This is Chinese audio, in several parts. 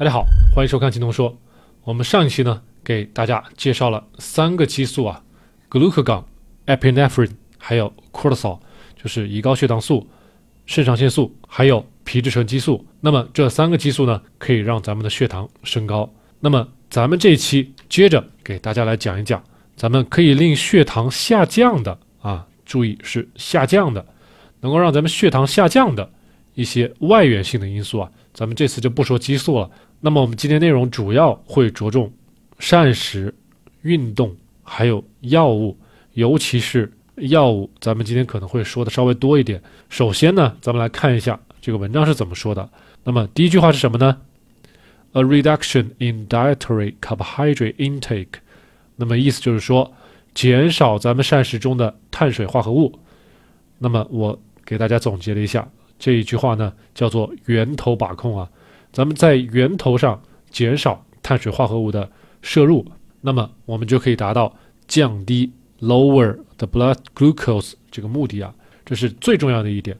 大家好，欢迎收看金童说。我们上一期呢，给大家介绍了三个激素啊，glucagon、epinephrine，还有 cortisol，就是胰高血糖素、肾上腺素，还有皮质醇激素。那么这三个激素呢，可以让咱们的血糖升高。那么咱们这一期接着给大家来讲一讲，咱们可以令血糖下降的啊，注意是下降的，能够让咱们血糖下降的一些外源性的因素啊。咱们这次就不说激素了。那么我们今天内容主要会着重膳食、运动，还有药物，尤其是药物，咱们今天可能会说的稍微多一点。首先呢，咱们来看一下这个文章是怎么说的。那么第一句话是什么呢？A reduction in dietary carbohydrate intake。那么意思就是说，减少咱们膳食中的碳水化合物。那么我给大家总结了一下。这一句话呢，叫做源头把控啊，咱们在源头上减少碳水化合物的摄入，那么我们就可以达到降低 lower the blood glucose 这个目的啊，这是最重要的一点。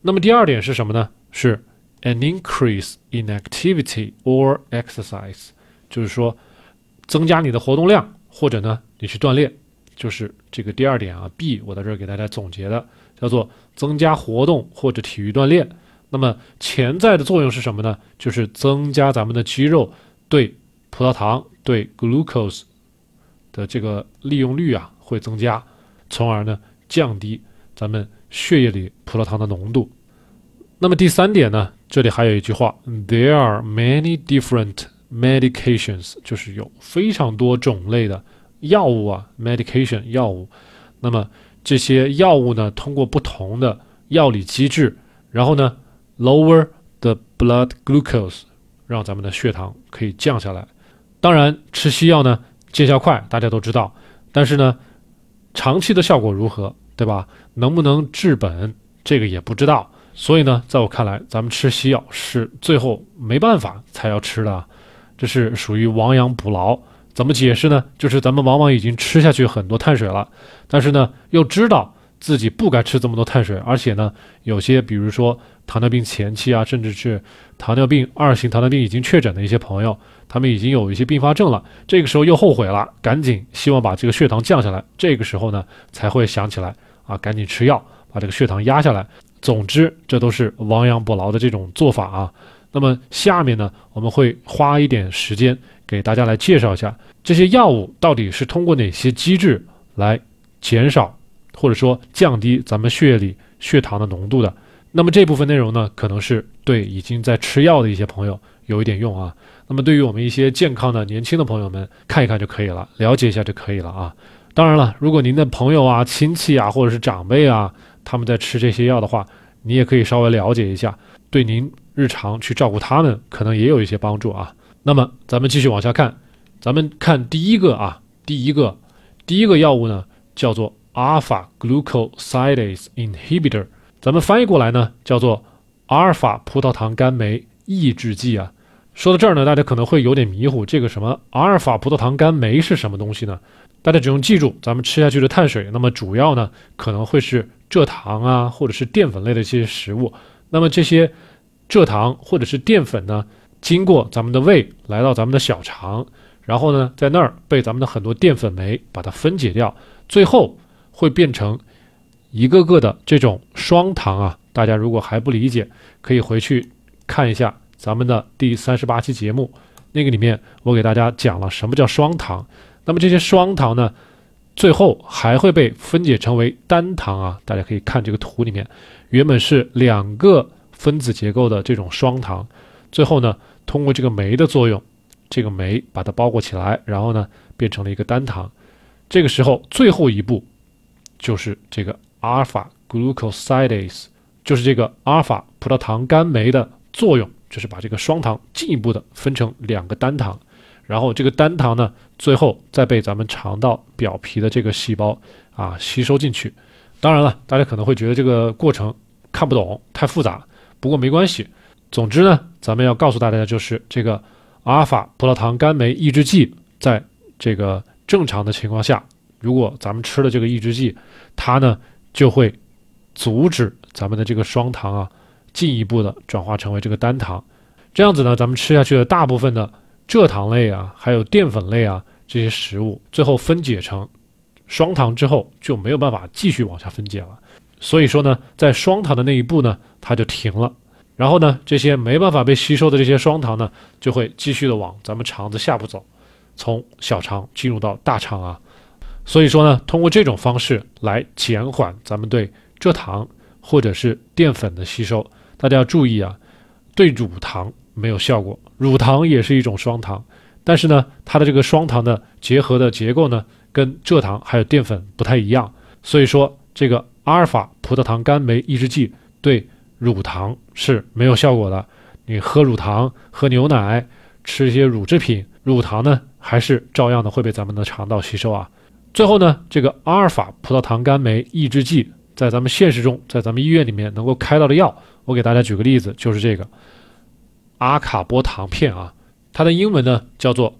那么第二点是什么呢？是 an increase in activity or exercise，就是说增加你的活动量，或者呢你去锻炼，就是这个第二点啊。B 我在这儿给大家总结的。叫做增加活动或者体育锻炼，那么潜在的作用是什么呢？就是增加咱们的肌肉对葡萄糖、对 glucose 的这个利用率啊会增加，从而呢降低咱们血液里葡萄糖的浓度。那么第三点呢，这里还有一句话：There are many different medications，就是有非常多种类的药物啊，medication 药物。那么这些药物呢，通过不同的药理机制，然后呢，lower the blood glucose，让咱们的血糖可以降下来。当然，吃西药呢见效快，大家都知道，但是呢，长期的效果如何，对吧？能不能治本，这个也不知道。所以呢，在我看来，咱们吃西药是最后没办法才要吃的，这是属于亡羊补牢。怎么解释呢？就是咱们往往已经吃下去很多碳水了，但是呢，又知道自己不该吃这么多碳水，而且呢，有些比如说糖尿病前期啊，甚至是糖尿病二型糖尿病已经确诊的一些朋友，他们已经有一些并发症了，这个时候又后悔了，赶紧希望把这个血糖降下来，这个时候呢，才会想起来啊，赶紧吃药把这个血糖压下来。总之，这都是亡羊补牢的这种做法啊。那么下面呢，我们会花一点时间。给大家来介绍一下这些药物到底是通过哪些机制来减少或者说降低咱们血液里血糖的浓度的。那么这部分内容呢，可能是对已经在吃药的一些朋友有一点用啊。那么对于我们一些健康的年轻的朋友们看一看就可以了，了解一下就可以了啊。当然了，如果您的朋友啊、亲戚啊或者是长辈啊，他们在吃这些药的话，你也可以稍微了解一下，对您日常去照顾他们可能也有一些帮助啊。那么咱们继续往下看，咱们看第一个啊，第一个，第一个药物呢叫做 alpha glucosidase inhibitor，咱们翻译过来呢叫做阿尔法葡萄糖苷酶抑制剂啊。说到这儿呢，大家可能会有点迷糊，这个什么阿尔法葡萄糖苷酶是什么东西呢？大家只用记住，咱们吃下去的碳水，那么主要呢可能会是蔗糖啊，或者是淀粉类的一些食物。那么这些蔗糖或者是淀粉呢？经过咱们的胃来到咱们的小肠，然后呢，在那儿被咱们的很多淀粉酶把它分解掉，最后会变成一个个的这种双糖啊。大家如果还不理解，可以回去看一下咱们的第三十八期节目，那个里面我给大家讲了什么叫双糖。那么这些双糖呢，最后还会被分解成为单糖啊。大家可以看这个图里面，原本是两个分子结构的这种双糖，最后呢。通过这个酶的作用，这个酶把它包裹起来，然后呢变成了一个单糖。这个时候最后一步就是这个阿尔法 glucosidase，就是这个阿尔法葡萄糖苷酶的作用，就是把这个双糖进一步的分成两个单糖，然后这个单糖呢最后再被咱们肠道表皮的这个细胞啊吸收进去。当然了，大家可能会觉得这个过程看不懂，太复杂，不过没关系。总之呢，咱们要告诉大家的就是这个阿尔法葡萄糖苷酶抑制剂，在这个正常的情况下，如果咱们吃了这个抑制剂，它呢就会阻止咱们的这个双糖啊进一步的转化成为这个单糖。这样子呢，咱们吃下去的大部分的蔗糖类啊，还有淀粉类啊这些食物，最后分解成双糖之后就没有办法继续往下分解了。所以说呢，在双糖的那一步呢，它就停了。然后呢，这些没办法被吸收的这些双糖呢，就会继续的往咱们肠子下部走，从小肠进入到大肠啊。所以说呢，通过这种方式来减缓咱们对蔗糖或者是淀粉的吸收。大家要注意啊，对乳糖没有效果，乳糖也是一种双糖，但是呢，它的这个双糖的结合的结构呢，跟蔗糖还有淀粉不太一样。所以说，这个阿尔法葡萄糖苷酶抑制剂对。乳糖是没有效果的，你喝乳糖、喝牛奶、吃一些乳制品，乳糖呢还是照样的会被咱们的肠道吸收啊。最后呢，这个阿尔法葡萄糖苷酶抑制剂在咱们现实中，在咱们医院里面能够开到的药，我给大家举个例子，就是这个阿卡波糖片啊，它的英文呢叫做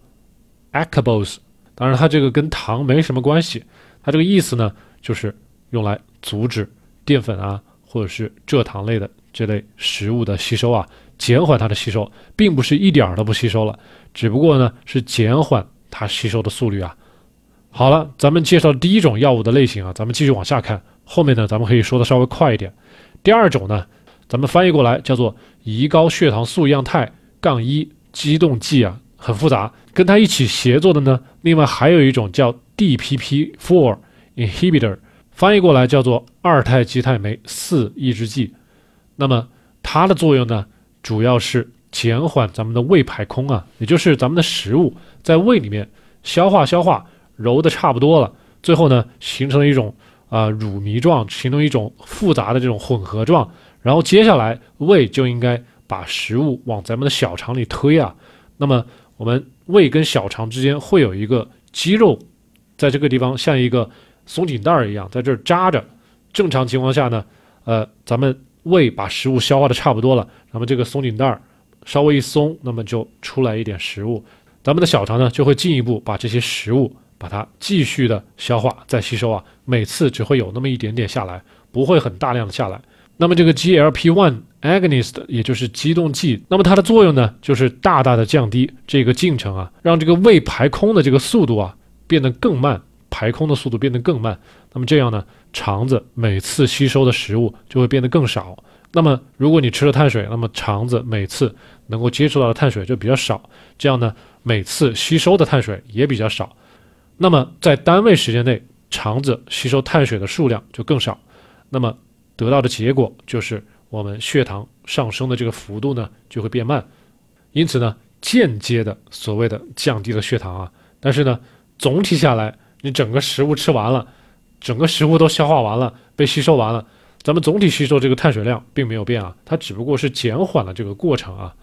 Acarbose，当然它这个跟糖没什么关系，它这个意思呢就是用来阻止淀粉啊。或者是蔗糖类的这类食物的吸收啊，减缓它的吸收，并不是一点儿都不吸收了，只不过呢是减缓它吸收的速率啊。好了，咱们介绍第一种药物的类型啊，咱们继续往下看，后面呢咱们可以说的稍微快一点。第二种呢，咱们翻译过来叫做胰高血糖素样肽杠一激动剂啊，很复杂，跟它一起协作的呢，另外还有一种叫 DPP-4 inhibitor。翻译过来叫做二肽基肽酶四抑制剂，那么它的作用呢，主要是减缓咱们的胃排空啊，也就是咱们的食物在胃里面消化消化揉的差不多了，最后呢形成了一种啊乳糜状，形成一种复杂的这种混合状，然后接下来胃就应该把食物往咱们的小肠里推啊，那么我们胃跟小肠之间会有一个肌肉，在这个地方像一个。松紧带儿一样在这儿扎着，正常情况下呢，呃，咱们胃把食物消化的差不多了，那么这个松紧带儿稍微一松，那么就出来一点食物，咱们的小肠呢就会进一步把这些食物把它继续的消化再吸收啊，每次只会有那么一点点下来，不会很大量的下来。那么这个 GLP-1 agonist 也就是激动剂，那么它的作用呢就是大大的降低这个进程啊，让这个胃排空的这个速度啊变得更慢。排空的速度变得更慢，那么这样呢，肠子每次吸收的食物就会变得更少。那么如果你吃了碳水，那么肠子每次能够接触到的碳水就比较少，这样呢，每次吸收的碳水也比较少。那么在单位时间内，肠子吸收碳水的数量就更少。那么得到的结果就是我们血糖上升的这个幅度呢就会变慢。因此呢，间接的所谓的降低了血糖啊，但是呢，总体下来。你整个食物吃完了，整个食物都消化完了，被吸收完了，咱们总体吸收这个碳水量并没有变啊，它只不过是减缓了这个过程啊。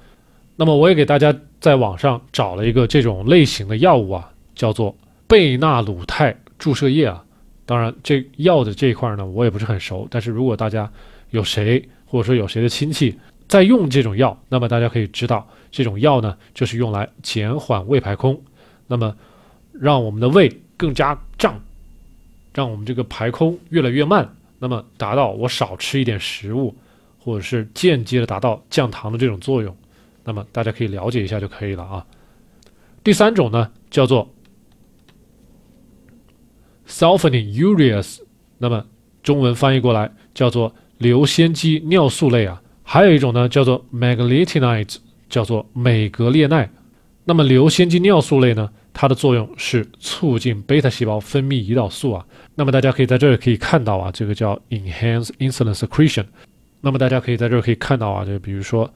那么我也给大家在网上找了一个这种类型的药物啊，叫做贝纳鲁肽注射液啊。当然，这药的这一块呢，我也不是很熟，但是如果大家有谁或者说有谁的亲戚在用这种药，那么大家可以知道，这种药呢就是用来减缓胃排空，那么让我们的胃。更加胀，让我们这个排空越来越慢，那么达到我少吃一点食物，或者是间接的达到降糖的这种作用，那么大家可以了解一下就可以了啊。第三种呢叫做 sulfonylureas，那么中文翻译过来叫做硫酰基尿素类啊，还有一种呢叫做 meglitinides，叫做镁格列奈。那么硫酰基尿素类呢？它的作用是促进贝塔细胞分泌胰岛素啊。那么大家可以在这儿可以看到啊，这个叫 enhance insulin secretion。那么大家可以在这儿可以看到啊，就比如说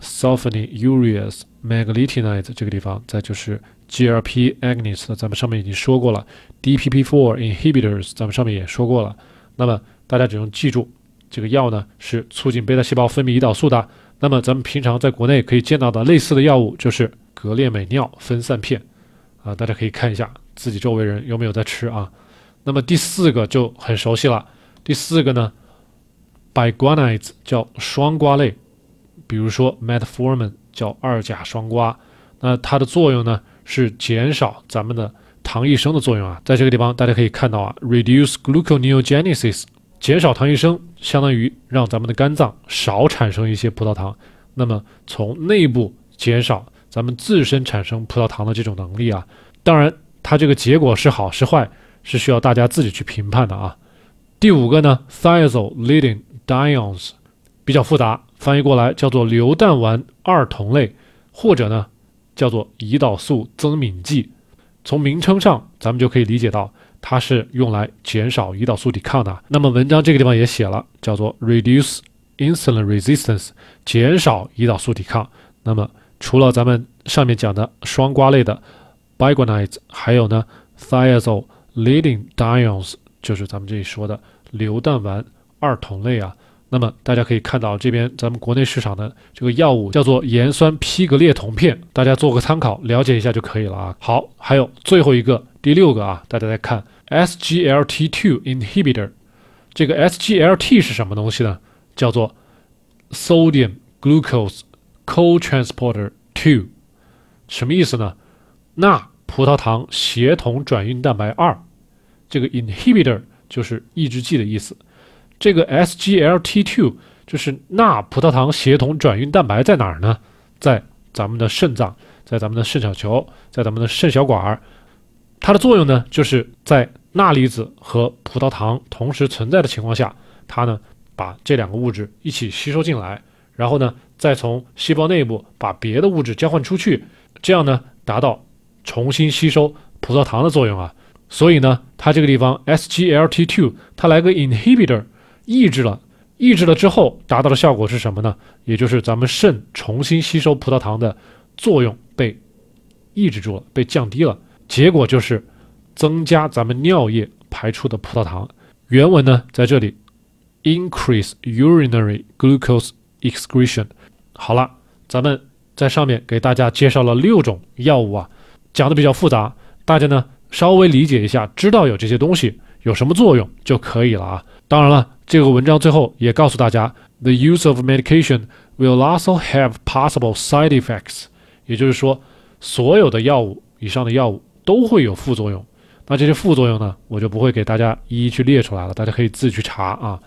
sulfonylureas meglitinides 这个地方，再就是 GLP agonist，咱们上面已经说过了，DPP4 inhibitors，咱们上面也说过了。那么大家只用记住，这个药呢是促进贝塔细胞分泌胰岛素的。那么咱们平常在国内可以见到的类似的药物就是格列美脲分散片。啊，大家可以看一下自己周围人有没有在吃啊。那么第四个就很熟悉了。第四个呢，biguanides 叫双胍类，比如说 metformin 叫二甲双胍。那它的作用呢是减少咱们的糖异生的作用啊。在这个地方大家可以看到啊，reduce gluconeogenesis，减少糖异生，相当于让咱们的肝脏少产生一些葡萄糖。那么从内部减少咱们自身产生葡萄糖的这种能力啊。当然，它这个结果是好是坏，是需要大家自己去评判的啊。第五个呢，thiazole-leading diones，比较复杂，翻译过来叫做硫氮烷二酮类，或者呢叫做胰岛素增敏剂。从名称上，咱们就可以理解到。它是用来减少胰岛素抵抗的。那么文章这个地方也写了，叫做 reduce insulin resistance，减少胰岛素抵抗。那么除了咱们上面讲的双胍类的 biguanides，还有呢 thiazole-leading dions，就是咱们这里说的硫氮烷二酮类啊。那么大家可以看到这边咱们国内市场的这个药物叫做盐酸吡格列酮片，大家做个参考，了解一下就可以了啊。好，还有最后一个第六个啊，大家来看。SGLT2 inhibitor，这个 SGLT 是什么东西呢？叫做 sodium glucose cotransporter two，什么意思呢？钠葡萄糖协同转运蛋白二，这个 inhibitor 就是抑制剂的意思。这个 SGLT2 就是钠葡萄糖协同转运蛋白在哪儿呢？在咱们的肾脏，在咱们的肾小球，在咱们的肾小管儿。它的作用呢，就是在钠离子和葡萄糖同时存在的情况下，它呢把这两个物质一起吸收进来，然后呢再从细胞内部把别的物质交换出去，这样呢达到重新吸收葡萄糖的作用啊。所以呢，它这个地方 SGLT2 它来个 inhibitor，抑制了，抑制了之后达到的效果是什么呢？也就是咱们肾重新吸收葡萄糖的作用被抑制住了，被降低了。结果就是增加咱们尿液排出的葡萄糖。原文呢在这里，increase urinary glucose excretion。好了，咱们在上面给大家介绍了六种药物啊，讲的比较复杂，大家呢稍微理解一下，知道有这些东西有什么作用就可以了啊。当然了，这个文章最后也告诉大家，the use of medication will also have possible side effects。也就是说，所有的药物，以上的药物。都会有副作用，那这些副作用呢，我就不会给大家一一去列出来了，大家可以自己去查啊。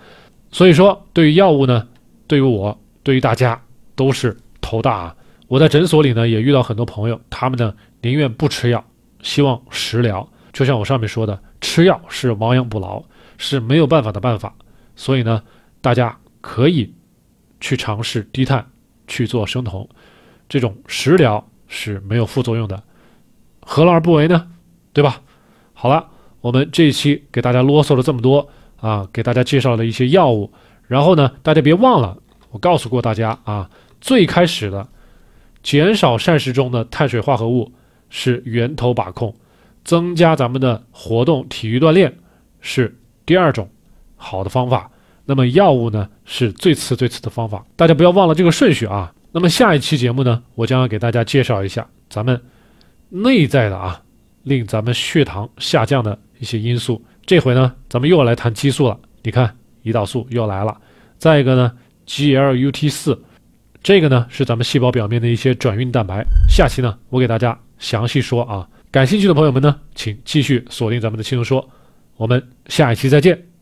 所以说，对于药物呢，对于我，对于大家都是头大啊。我在诊所里呢，也遇到很多朋友，他们呢宁愿不吃药，希望食疗。就像我上面说的，吃药是亡羊补牢，是没有办法的办法。所以呢，大家可以去尝试低碳去做生酮，这种食疗是没有副作用的。何乐而不为呢？对吧？好了，我们这一期给大家啰嗦了这么多啊，给大家介绍了一些药物。然后呢，大家别忘了，我告诉过大家啊，最开始的减少膳食中的碳水化合物是源头把控，增加咱们的活动体育锻炼是第二种好的方法。那么药物呢是最次最次的方法，大家不要忘了这个顺序啊。那么下一期节目呢，我将要给大家介绍一下咱们。内在的啊，令咱们血糖下降的一些因素。这回呢，咱们又要来谈激素了。你看，胰岛素又来了。再一个呢，GLUT 四，这个呢是咱们细胞表面的一些转运蛋白。下期呢，我给大家详细说啊。感兴趣的朋友们呢，请继续锁定咱们的轻松说。我们下一期再见。